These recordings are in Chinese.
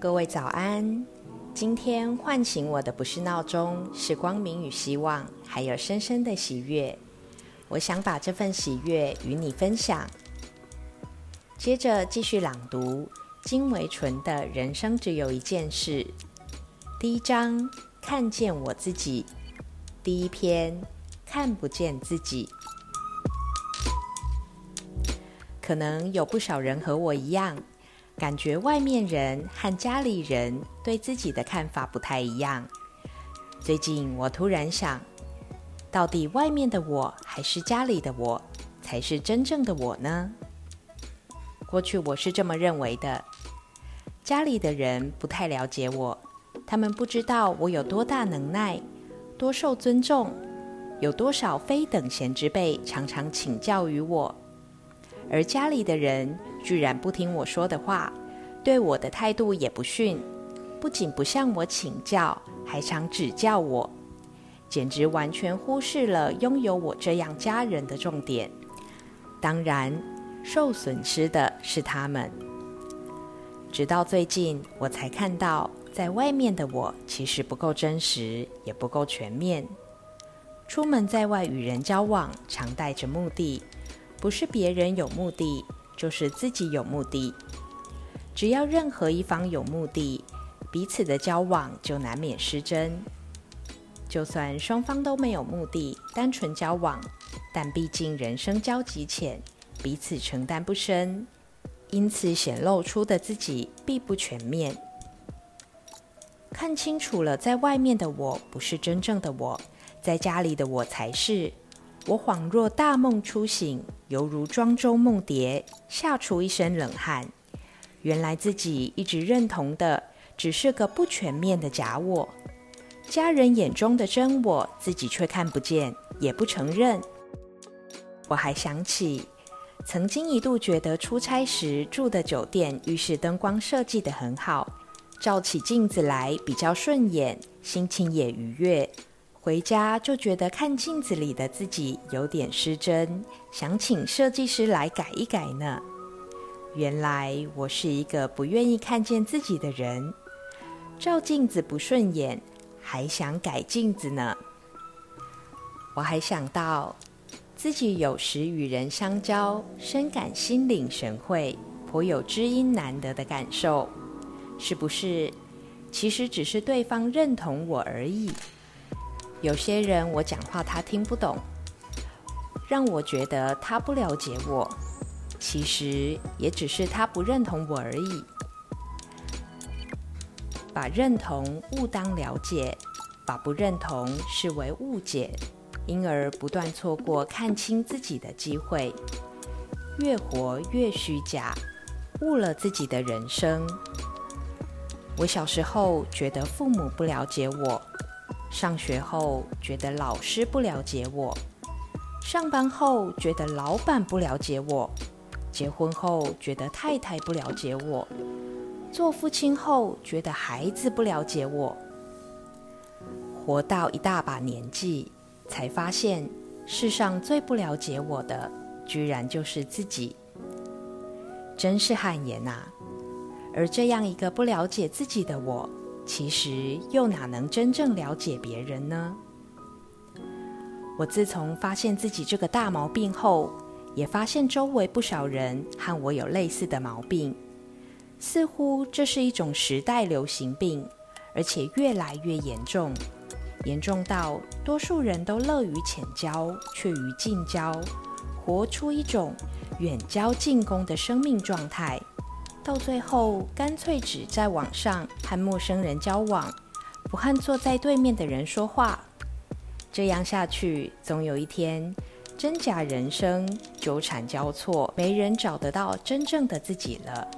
各位早安！今天唤醒我的不是闹钟，是光明与希望，还有深深的喜悦。我想把这份喜悦与你分享。接着继续朗读金维纯的《人生只有一件事》第一章：看见我自己。第一篇：看不见自己。可能有不少人和我一样，感觉外面人和家里人对自己的看法不太一样。最近我突然想，到底外面的我还是家里的我才是真正的我呢？过去我是这么认为的：家里的人不太了解我，他们不知道我有多大能耐，多受尊重，有多少非等闲之辈常常请教于我。而家里的人居然不听我说的话，对我的态度也不逊，不仅不向我请教，还常指教我，简直完全忽视了拥有我这样家人的重点。当然，受损失的是他们。直到最近，我才看到，在外面的我其实不够真实，也不够全面。出门在外与人交往，常带着目的。不是别人有目的，就是自己有目的。只要任何一方有目的，彼此的交往就难免失真。就算双方都没有目的，单纯交往，但毕竟人生交集浅，彼此承担不深，因此显露出的自己必不全面。看清楚了，在外面的我不是真正的我，在家里的我才是。我恍若大梦初醒，犹如庄周梦蝶，吓出一身冷汗。原来自己一直认同的，只是个不全面的假我。家人眼中的真我，自己却看不见，也不承认。我还想起，曾经一度觉得出差时住的酒店浴室灯光设计得很好，照起镜子来比较顺眼，心情也愉悦。回家就觉得看镜子里的自己有点失真，想请设计师来改一改呢。原来我是一个不愿意看见自己的人，照镜子不顺眼，还想改镜子呢。我还想到自己有时与人相交，深感心领神会，颇有知音难得的感受。是不是？其实只是对方认同我而已。有些人我讲话他听不懂，让我觉得他不了解我，其实也只是他不认同我而已。把认同误当了解，把不认同视为误解，因而不断错过看清自己的机会，越活越虚假，误了自己的人生。我小时候觉得父母不了解我。上学后觉得老师不了解我，上班后觉得老板不了解我，结婚后觉得太太不了解我，做父亲后觉得孩子不了解我，活到一大把年纪，才发现世上最不了解我的，居然就是自己，真是汗颜呐！而这样一个不了解自己的我。其实又哪能真正了解别人呢？我自从发现自己这个大毛病后，也发现周围不少人和我有类似的毛病，似乎这是一种时代流行病，而且越来越严重，严重到多数人都乐于浅交，却于近交，活出一种远交近攻的生命状态。到最后，干脆只在网上和陌生人交往，不和坐在对面的人说话。这样下去，总有一天，真假人生纠缠交错，没人找得到真正的自己了。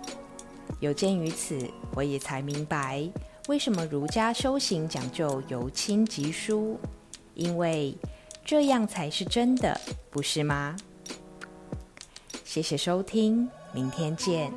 有鉴于此，我也才明白，为什么儒家修行讲究由亲及疏，因为这样才是真的，不是吗？谢谢收听，明天见。